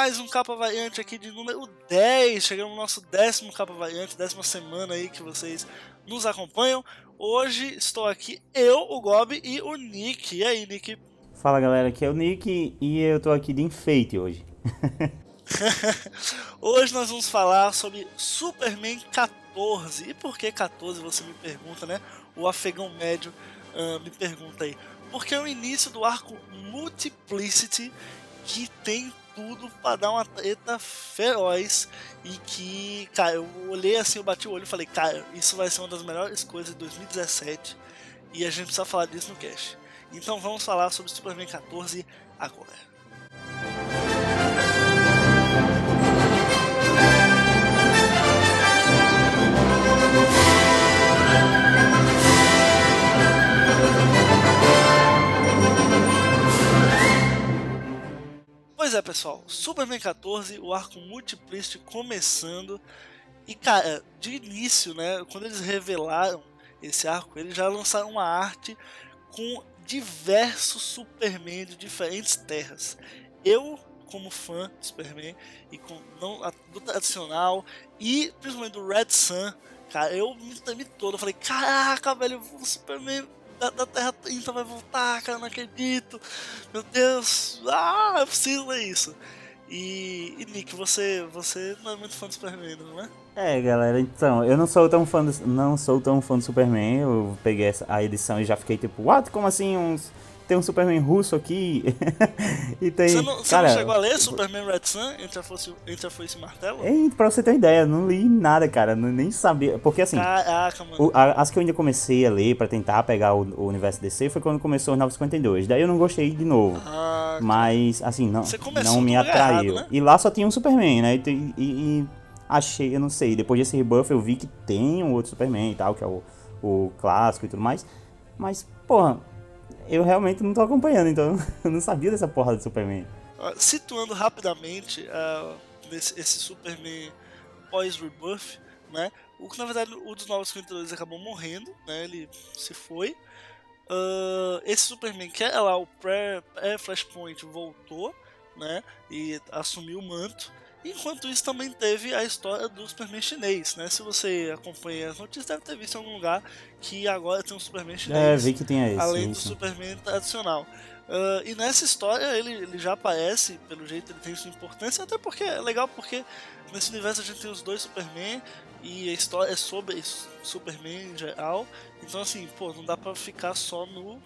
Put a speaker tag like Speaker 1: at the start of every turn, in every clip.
Speaker 1: Mais um Capa Variante aqui de número 10. Chegamos no nosso décimo Capa Variante, décima semana aí que vocês nos acompanham. Hoje estou aqui eu, o Gob e o Nick. E aí, Nick?
Speaker 2: Fala galera, aqui é o Nick e eu tô aqui de enfeite hoje.
Speaker 1: hoje nós vamos falar sobre Superman 14. E por que 14 você me pergunta, né? O afegão médio uh, me pergunta aí. Porque é o início do arco Multiplicity que tem tudo para dar uma treta feroz e que, cara, eu olhei assim, eu bati o olho e falei, cara, isso vai ser uma das melhores coisas de 2017 e a gente precisa falar disso no cast. Então vamos falar sobre Superman 14 agora. Pessoal, Superman 14, o arco Multiplicity começando. E, cara, de início, né, quando eles revelaram esse arco, eles já lançaram uma arte com diversos Superman de diferentes terras. Eu, como fã do Superman, e com não, do tradicional, e principalmente do Red Sun, cara, eu me tremi todo. Eu falei, caraca, velho, o Superman da, da Terra 30 vai voltar, cara, não acredito. Meu Deus, ah, eu preciso ler isso. E, e, Nick, você, você não é muito fã do Superman, não é?
Speaker 2: É, galera, então, eu não sou tão fã do, não sou tão fã do Superman. Eu peguei a edição e já fiquei tipo, what? Como assim uns tem um Superman russo aqui.
Speaker 1: e tem. Você não, você cara, não chegou a ler Superman Red Sun entre a Foice, entre a Foice e Martelo? É,
Speaker 2: pra você ter uma ideia, não li nada, cara. Não, nem sabia. Porque assim. Caraca, mano. O, a, as que eu ainda comecei a ler pra tentar pegar o, o universo DC foi quando começou os 952. Daí eu não gostei de novo. Ah, mas, assim, não, não me atraiu. Errado, né? E lá só tinha um Superman, né? E, e, e, achei, eu não sei. Depois desse rebuff eu vi que tem um outro Superman e tal, que é o, o clássico e tudo mais. Mas, porra eu realmente não tô acompanhando, então eu não sabia dessa porra do Superman.
Speaker 1: Situando rapidamente uh, esse, esse Superman pós-Rebirth, né? O que na verdade o dos Novos 52 acabou morrendo, né? Ele se foi. Uh, esse Superman que é lá o pré-Flashpoint voltou, né? E assumiu o manto. Enquanto isso, também teve a história do Superman chinês, né? Se você acompanha as notícias, deve ter visto em algum lugar que agora tem um Superman chinês.
Speaker 2: É, vi que tem esse.
Speaker 1: Além do Superman tradicional. Uh, e nessa história ele, ele já aparece, pelo jeito ele tem sua importância, até porque é legal porque nesse universo a gente tem os dois Superman e a história é sobre Superman em geral. Então assim, pô, não dá pra ficar só no,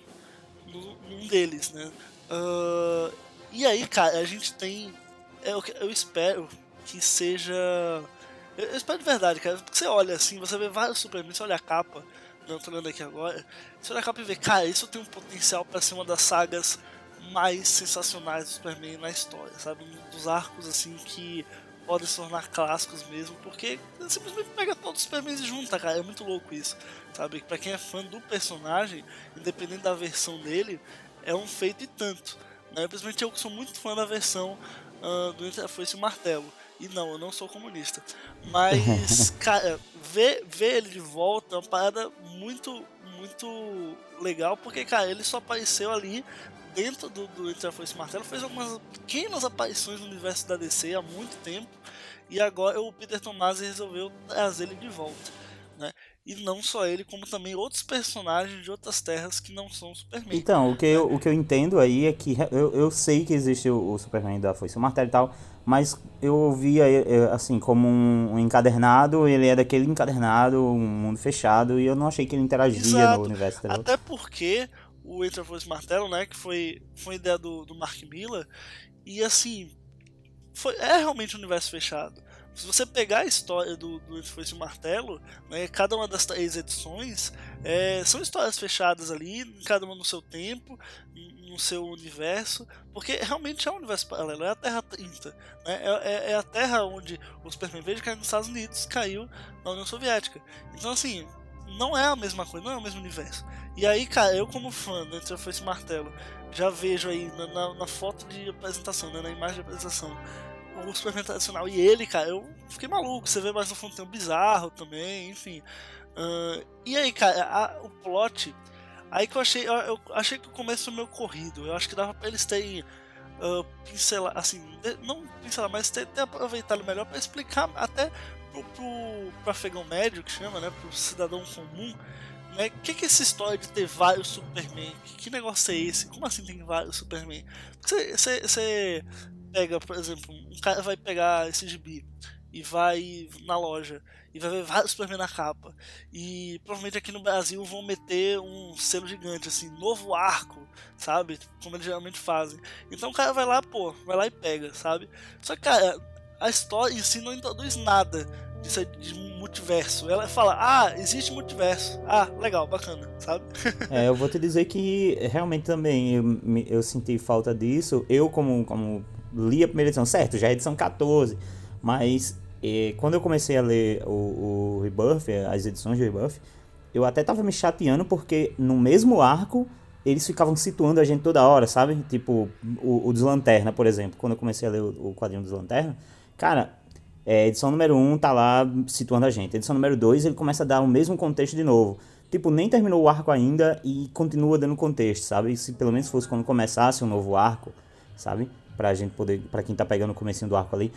Speaker 1: no num deles, né? Uh, e aí, cara, a gente tem eu, eu espero que seja. Eu, eu espero de verdade, cara. Porque você olha assim, você vê vários Superman, você olha a capa, não tô olhando aqui agora. Você olha a capa e vê, cara, isso tem um potencial para ser uma das sagas mais sensacionais do Superman na história, sabe? Um dos arcos assim que podem se tornar clássicos mesmo, porque simplesmente pega todos os Superman e junta, cara. É muito louco isso, sabe? Pra quem é fã do personagem, independente da versão dele, é um feito e tanto. Né? Principalmente eu que sou muito fã da versão uh, do foi esse martelo. E não, eu não sou comunista. Mas, cara, ver, ver ele de volta é uma parada muito, muito legal, porque, cara, ele só apareceu ali dentro do, do Entre a Foice e Martelo, fez algumas pequenas aparições no universo da DC há muito tempo, e agora o Peter Tomasi resolveu trazer ele de volta. Né? E não só ele, como também outros personagens de outras terras que não são Superman.
Speaker 2: Então, o que, eu, o que eu entendo aí é que eu, eu sei que existe o, o Superman da Foice Martelo e tal, mas eu ouvia assim como um, encadernado, ele é daquele encadernado, um mundo fechado, e eu não achei que ele interagia Exato. no universo
Speaker 1: dela. Até porque o Entre a Foice Martelo, né, que foi, foi ideia do, do Mark Miller, e assim, foi, é realmente um universo fechado. Se você pegar a história do, do Foice Martelo, né, cada uma das três edições é, são histórias fechadas ali, cada uma no seu tempo, no seu universo, porque realmente é um universo paralelo, é a Terra 30. Né, é, é, é, a Terra onde o Superman Verde caiu nos Estados Unidos, caiu na União Soviética. Então, assim, não é a mesma coisa, não é o mesmo universo. E aí, cara, eu como fã do Entre Foice Martelo, já vejo aí na, na, na foto de apresentação, né, na imagem de apresentação, o Superman tradicional. E ele, cara, eu fiquei maluco. Você vê mais no fundo tem um bizarro também, enfim. Uh, e aí, cara, a, o plot. Aí que eu achei. Eu, eu, achei que o começo foi meio corrido. Eu acho que dava pra eles terem uh, pincelar, assim, não pincelar, mas ter, ter aproveitado melhor para explicar até pro, pro, pro afegão médio, que chama, né, pro cidadão comum, né, o que, que é essa história de ter vários Superman? Que, que negócio é esse? Como assim tem vários Superman? Você pega, por exemplo, um cara vai pegar esse gibi e vai na loja e vai ver vários Superman na capa. E provavelmente aqui no Brasil vão meter um selo gigante, assim, novo arco, sabe? Como eles geralmente fazem. Então o cara vai lá, pô, vai lá e pega, sabe? Só que, cara, a história em si não introduz nada disso de multiverso. Ela fala, ah, existe multiverso. Ah, legal, bacana, sabe?
Speaker 2: é, eu vou te dizer que realmente também eu, eu senti falta disso. Eu, como, como li a primeira edição, certo, já é edição 14, mas e quando eu comecei a ler o, o as edições de Rebirth, eu até tava me chateando porque no mesmo arco eles ficavam situando a gente toda hora, sabe? Tipo, o, o Deslanterna, por exemplo. Quando eu comecei a ler o, o quadrinho Deslanterna, cara, é, edição número 1 um tá lá situando a gente. Edição número 2 ele começa a dar o mesmo contexto de novo. Tipo, nem terminou o arco ainda e continua dando contexto, sabe? Se pelo menos fosse quando começasse um novo arco, sabe? Pra gente poder, pra quem tá pegando o comecinho do arco ali,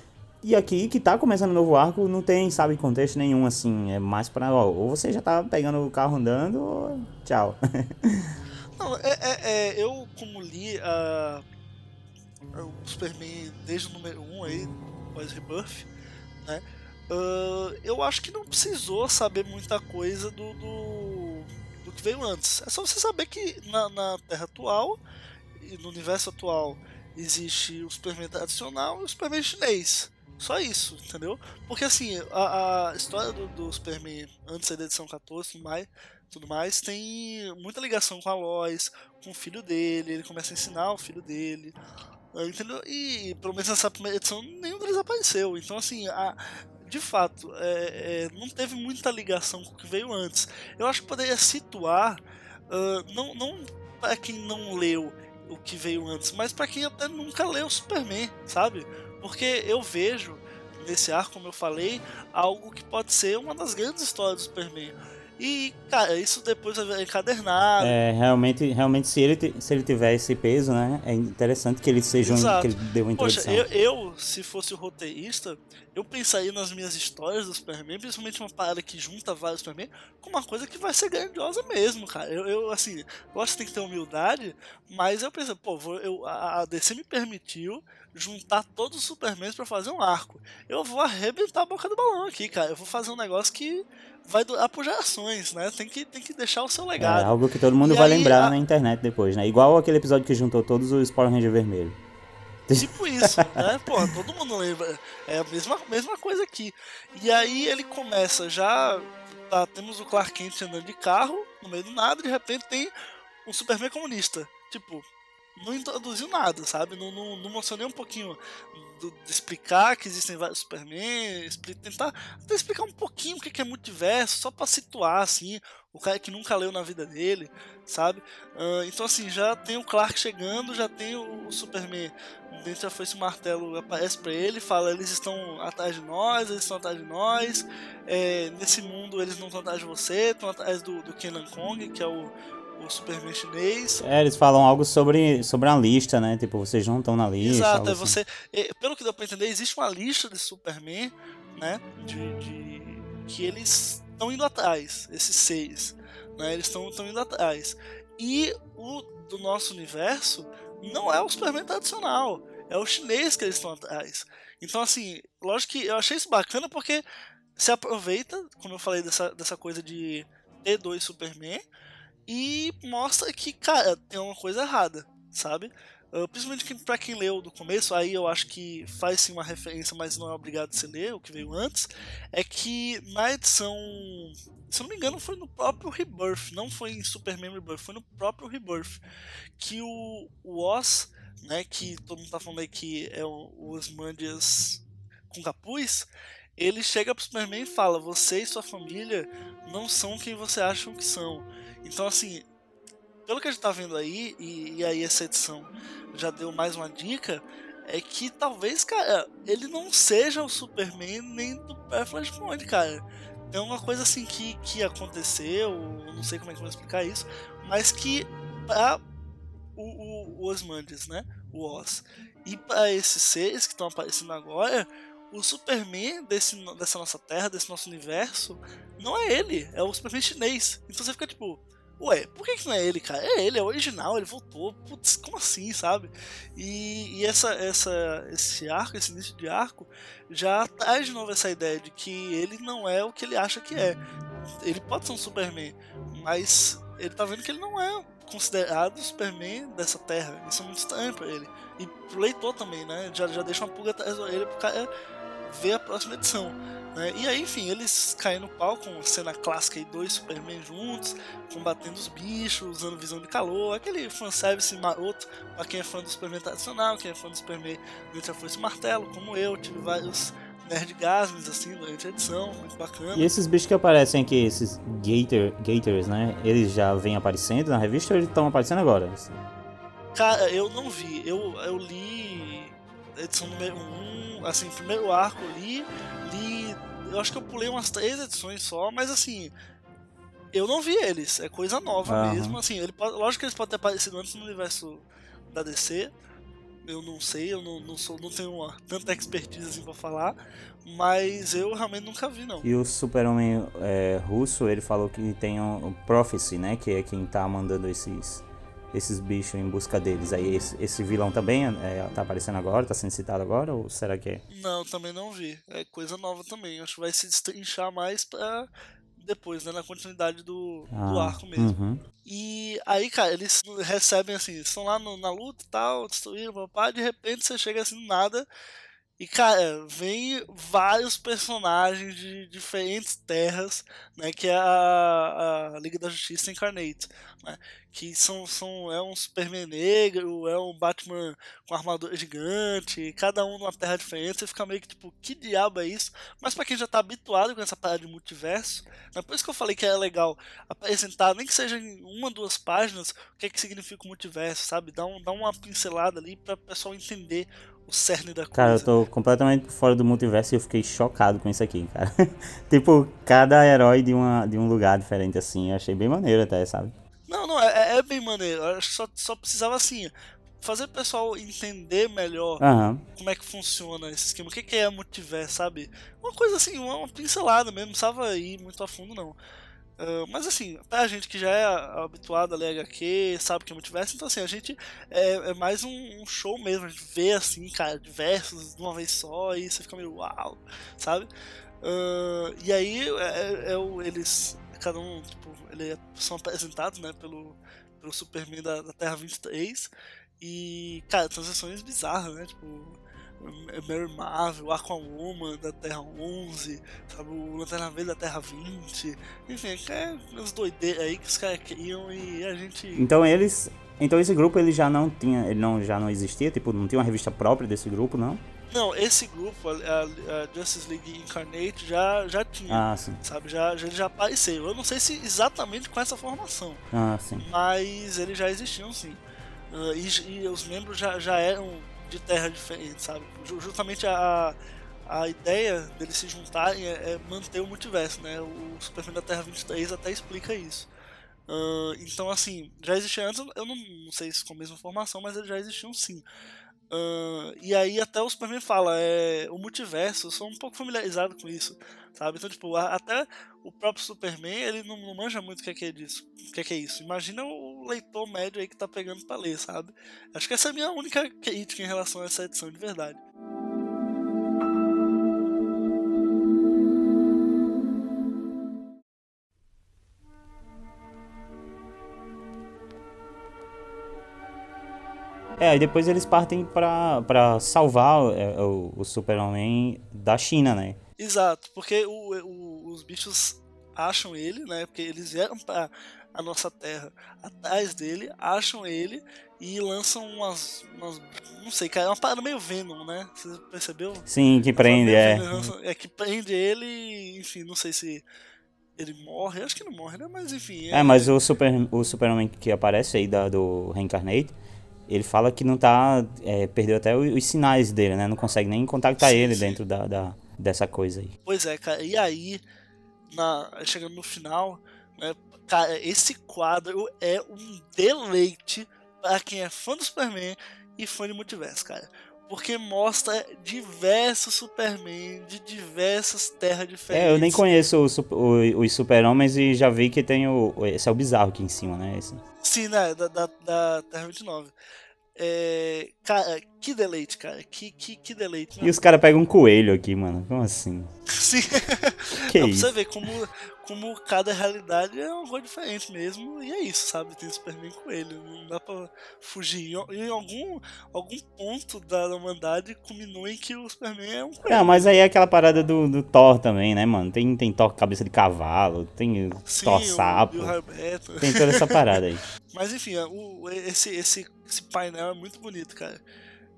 Speaker 2: e aqui, que tá começando o um novo arco, não tem, sabe, contexto nenhum, assim. É mais pra, ó, ou você já tá pegando o carro andando, ou tchau.
Speaker 1: não, é, é, é, eu como li uh, o Superman desde o número 1 um aí, pós Rebirth, né? Uh, eu acho que não precisou saber muita coisa do, do, do que veio antes. É só você saber que na, na Terra atual e no universo atual existe o Superman tradicional e o Superman chinês. Só isso, entendeu? Porque assim, a, a história do, do, Superman antes da edição 14 tudo mais, tudo mais tem muita ligação com a Lois, com o filho dele, ele começa a ensinar o filho dele. Entendeu? E pelo menos nessa primeira edição nenhum deles apareceu. Então assim, a, de fato, é, é, não teve muita ligação com o que veio antes. Eu acho que poderia situar, uh, não, não para quem não leu o que veio antes, mas para quem até nunca leu Superman, sabe? Porque eu vejo nesse arco, como eu falei, algo que pode ser uma das grandes histórias do Superman. E, cara, isso depois é encadernado.
Speaker 2: É, realmente, realmente se, ele, se ele tiver esse peso, né? É interessante que ele seja um, que ele dê uma introdução.
Speaker 1: Poxa, eu, eu, se fosse o roteirista, eu pensaria nas minhas histórias do Superman, principalmente uma parada que junta vários Superman, com uma coisa que vai ser grandiosa mesmo, cara. Eu, eu assim, gosto que tem que ter humildade, mas eu pensei, pô, eu, a DC me permitiu juntar todos os Supermans para fazer um arco. Eu vou arrebentar a boca do balão aqui, cara. Eu vou fazer um negócio que vai durar por gerações, né? Tem que, tem que deixar o seu legado. É
Speaker 2: algo que todo mundo e vai aí, lembrar a... na internet depois, né? Igual aquele episódio que juntou todos os Power Ranger vermelho.
Speaker 1: Tipo isso, né? Pô, todo mundo lembra. É a mesma, mesma coisa aqui. E aí ele começa já. Tá, temos o Clark Kent andando de carro, no meio do nada, de repente tem um Superman comunista. Tipo, não introduziu nada, sabe? Não, não, não mostrou nem um pouquinho do, de explicar que existem vários Superman, tentar até explicar um pouquinho o que é multiverso, só para situar, assim, o cara que nunca leu na vida dele, sabe? Uh, então, assim, já tem o Clark chegando, já tem o, o Superman dentro já foi esse martelo aparece para ele, fala eles estão atrás de nós, eles estão atrás de nós, é, nesse mundo eles não estão atrás de você, estão atrás do, do Kenan Kong, que é o, o Superman chinês.
Speaker 2: É, eles falam algo sobre, sobre a lista, né? Tipo, vocês não estão na lista.
Speaker 1: Exato,
Speaker 2: é
Speaker 1: assim. você. Pelo que deu pra entender, existe uma lista de Superman, né? De. de que eles estão indo atrás, esses seis. Né? Eles estão indo atrás. E o do nosso universo não é o Superman tradicional. É o chinês que eles estão atrás. Então, assim, lógico que eu achei isso bacana porque se aproveita, como eu falei, dessa, dessa coisa de ter dois Superman e mostra que, cara, tem uma coisa errada, sabe? Uh, principalmente que, pra quem leu do começo, aí eu acho que faz sim uma referência, mas não é obrigado a se ler, o que veio antes, é que na edição. Se não me engano, foi no próprio Rebirth, não foi em Superman Rebirth, foi no próprio Rebirth, que o, o Oz, né, que todo mundo tá falando aí que é o, o Osmandias com capuz, ele chega pro Superman e fala: Você e sua família não são quem você acham que são. Então, assim, pelo que a gente tá vendo aí, e, e aí essa edição já deu mais uma dica, é que talvez, cara, ele não seja o Superman nem do pré-Flashpoint, cara. Tem uma coisa assim que, que aconteceu, não sei como é que eu vou explicar isso, mas que pra o, o, o Osmandias, né? O Oz. E para esses seres que estão aparecendo agora, o Superman desse, dessa nossa Terra, desse nosso universo, não é ele, é o Superman chinês. Então você fica tipo, ué, por que, que não é ele, cara? É ele, é original, ele voltou. Putz, como assim, sabe? E, e essa, essa, esse arco, esse início de arco, já traz de novo essa ideia de que ele não é o que ele acha que é. Ele pode ser um Superman, mas ele tá vendo que ele não é considerado o Superman dessa terra. Isso é muito estranho pra ele. E pro leitor também, né? Já, já deixa uma pulga atrás da orelha pro cara ver a próxima edição. Né? E aí, enfim, eles caem no pau com cena clássica e dois Superman juntos, combatendo os bichos, usando visão de calor, aquele fanservice maroto pra quem é fã do Superman tradicional, quem é fã do Superman do foi esse Martelo, como eu, tive vários nerdgasms assim durante a edição, muito bacana.
Speaker 2: E esses bichos que aparecem aqui, esses Gator, Gators, né? Eles já vêm aparecendo na revista ou eles estão aparecendo agora?
Speaker 1: Cara, eu não vi. Eu, eu li edição número 1, um, assim, primeiro arco eu li, li. Eu acho que eu pulei umas três edições só, mas assim. Eu não vi eles, é coisa nova uhum. mesmo. Assim, ele pode, lógico que eles podem ter aparecido antes no universo da DC, eu não sei, eu não, não, sou, não tenho uma, tanta expertise assim pra falar, mas eu realmente nunca vi, não.
Speaker 2: E o super-homem é, russo, ele falou que tem o um, Prophecy, né, que é quem tá mandando esses, esses bichos em busca deles. Aí esse, esse vilão também é, tá aparecendo agora, tá sendo citado agora, ou será que é?
Speaker 1: Não, também não vi. É coisa nova também. Acho que vai se destrinchar mais pra depois, né? Na continuidade do, ah, do arco mesmo. Uhum. E aí, cara, eles recebem assim, estão lá no, na luta e tal, destruíram, papai, de repente você chega assim, nada. E, cara, vem vários personagens de diferentes terras, né? Que é a, a Liga da Justiça Incarnate, né? Que são, são, é um Superman negro, é um Batman com armadura gigante, cada um numa terra diferente, você fica meio que tipo, que diabo é isso? Mas para quem já tá habituado com essa parada de multiverso, né? Por isso que eu falei que é legal apresentar, nem que seja em uma, duas páginas, o que é que significa o multiverso, sabe? Dá, um, dá uma pincelada ali para o pessoal entender o cerne da coisa.
Speaker 2: Cara, eu tô completamente fora do multiverso e eu fiquei chocado com isso aqui, cara. tipo, cada herói de, uma, de um lugar diferente assim, eu achei bem maneiro até, sabe?
Speaker 1: Não, não, é, é bem maneiro. Eu só, só precisava assim. Fazer o pessoal entender melhor uhum. como é que funciona esse esquema, o que, que é multiverso, sabe? Uma coisa assim, uma, uma pincelada mesmo, não precisava ir muito a fundo, não. Uh, mas assim, pra gente que já é habituado a ler HQ, sabe que é multiverso, então assim, a gente é, é mais um, um, show mesmo, a gente vê assim, cara, diversos de uma vez só e você fica meio uau, sabe? Uh, e aí é, é, é eles, cada um, tipo, eles são apresentados, né, pelo, pelo Superman da, da Terra 23 e, cara, transações bizarras, né, tipo Mary Marvel, Aquawoman da Terra 11, sabe, o Lanterna Verde da Terra 20, enfim, é uns doideiros aí que os caras criam e a gente...
Speaker 2: Então eles... Então esse grupo ele já não tinha, ele não, já não existia, tipo, não tinha uma revista própria desse grupo, não?
Speaker 1: Não, esse grupo, a, a, Justice League Incarnate, já, já tinha, ah, sabe, já, já, já apareceu. Eu não sei se exatamente com essa formação,
Speaker 2: ah, sim.
Speaker 1: mas eles já existiam sim. Uh, e, e, os membros já, já eram de terra diferente, sabe? Justamente a, a ideia deles se juntarem é, é, manter o multiverso, né? O Superman da Terra 23 até explica isso. Uh, então, assim, já existia antes, eu não, não, sei se com a mesma formação, mas já existiam sim. Uh, e aí até o Superman fala, é, o multiverso, eu sou um pouco familiarizado com isso, sabe? Então, tipo, até o próprio Superman, ele não, não manja muito o que é, que é disso, o que é, que é isso. Imagina o leitor médio aí que tá pegando pra ler, sabe? Acho que essa é a minha única crítica em relação a essa edição de verdade.
Speaker 2: É, e depois eles partem pra, pra salvar é, o, o Super-Homem da China, né?
Speaker 1: Exato, porque o, o, os bichos acham ele, né? Porque eles vieram pra a nossa terra atrás dele, acham ele e lançam umas. umas não sei, cara, é uma parada meio Venom, né? Você percebeu?
Speaker 2: Sim, que prende, é.
Speaker 1: é que prende ele, enfim, não sei se ele morre, acho que não morre, né? Mas enfim.
Speaker 2: É, é mas o Super o Superman que aparece aí da, do Reincarnate ele fala que não tá. É, perdeu até os, os, sinais dele, né? Não consegue nem contactar sim, ele sim. dentro da, da, dessa coisa aí.
Speaker 1: Pois é, cara. E aí, na, chegando no final, né, cara, esse quadro é um deleite para quem é fã do Superman e fã de multiverso, cara. Porque mostra diversos Superman de diversas terras diferentes.
Speaker 2: É, eu nem conheço os os Super-Homens e já vi que tem o. Esse é o bizarro aqui em cima, né? Esse.
Speaker 1: Sim, né? Da, da, da Terra 29. É, cara, que deleite, cara. Que, que, que deleite.
Speaker 2: E os caras pegam um coelho aqui, mano. Como assim?
Speaker 1: Sim. Que Não, isso? Pra você ver como, como cada realidade é uma coisa diferente mesmo. E é isso, sabe? Tem Superman coelho. Não dá pra fugir. Em algum, algum ponto da humanidade culminou em que o Superman é um coelho.
Speaker 2: Não, mas aí é aquela parada do, do Thor também, né, mano? Tem, tem Thor cabeça de cavalo, tem Sim, Thor sapo. O, tem toda essa parada aí.
Speaker 1: Mas enfim, o, esse, esse, esse painel é muito bonito, cara.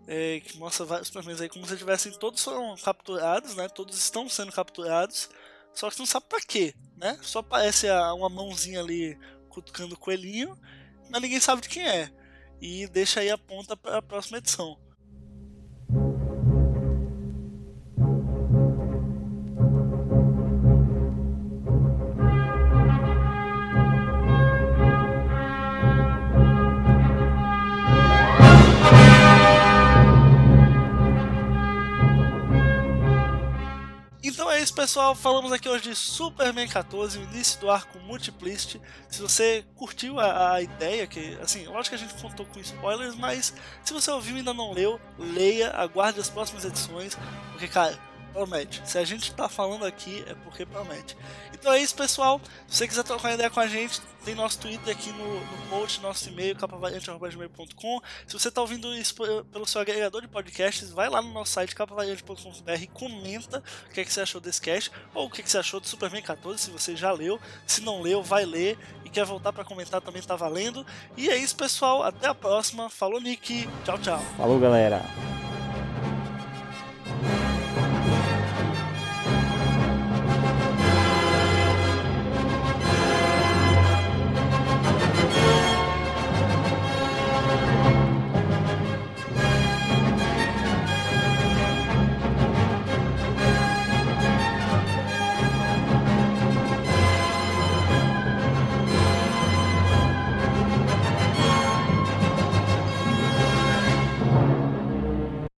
Speaker 1: É, que mostra vários Supermans aí como se tivessem todos foram capturados, né? Todos estão sendo capturados, só que não sabe para quê, né? Só aparece uma mãozinha ali cutucando o coelhinho, mas ninguém sabe de quem é. E deixa aí a ponta para a próxima edição. Isso, pessoal. Falamos aqui hoje de Superman 14, o início do arco Multiplicity. Se você curtiu a, a, ideia, que, assim, lógico que a gente contou com spoilers, mas se você ouviu e ainda não leu, leia, aguarde as próximas edições, porque, cara, promete. Se a gente tá falando aqui, é porque promete. Então é isso, pessoal. Se você quiser trocar ideia com a gente, tem nosso Twitter aqui no, no post, nosso e-mail, capavariante.com. Se você está ouvindo isso pelo seu agregador de podcasts, vai lá no nosso site capavariante.com.br e comenta o que, é que você achou desse cast ou o que, é que você achou do Superman 14, se você já leu. Se não leu, vai ler e quer voltar para comentar também está valendo. E é isso, pessoal. Até a próxima. Falou, Nick. Tchau, tchau.
Speaker 2: Falou, galera.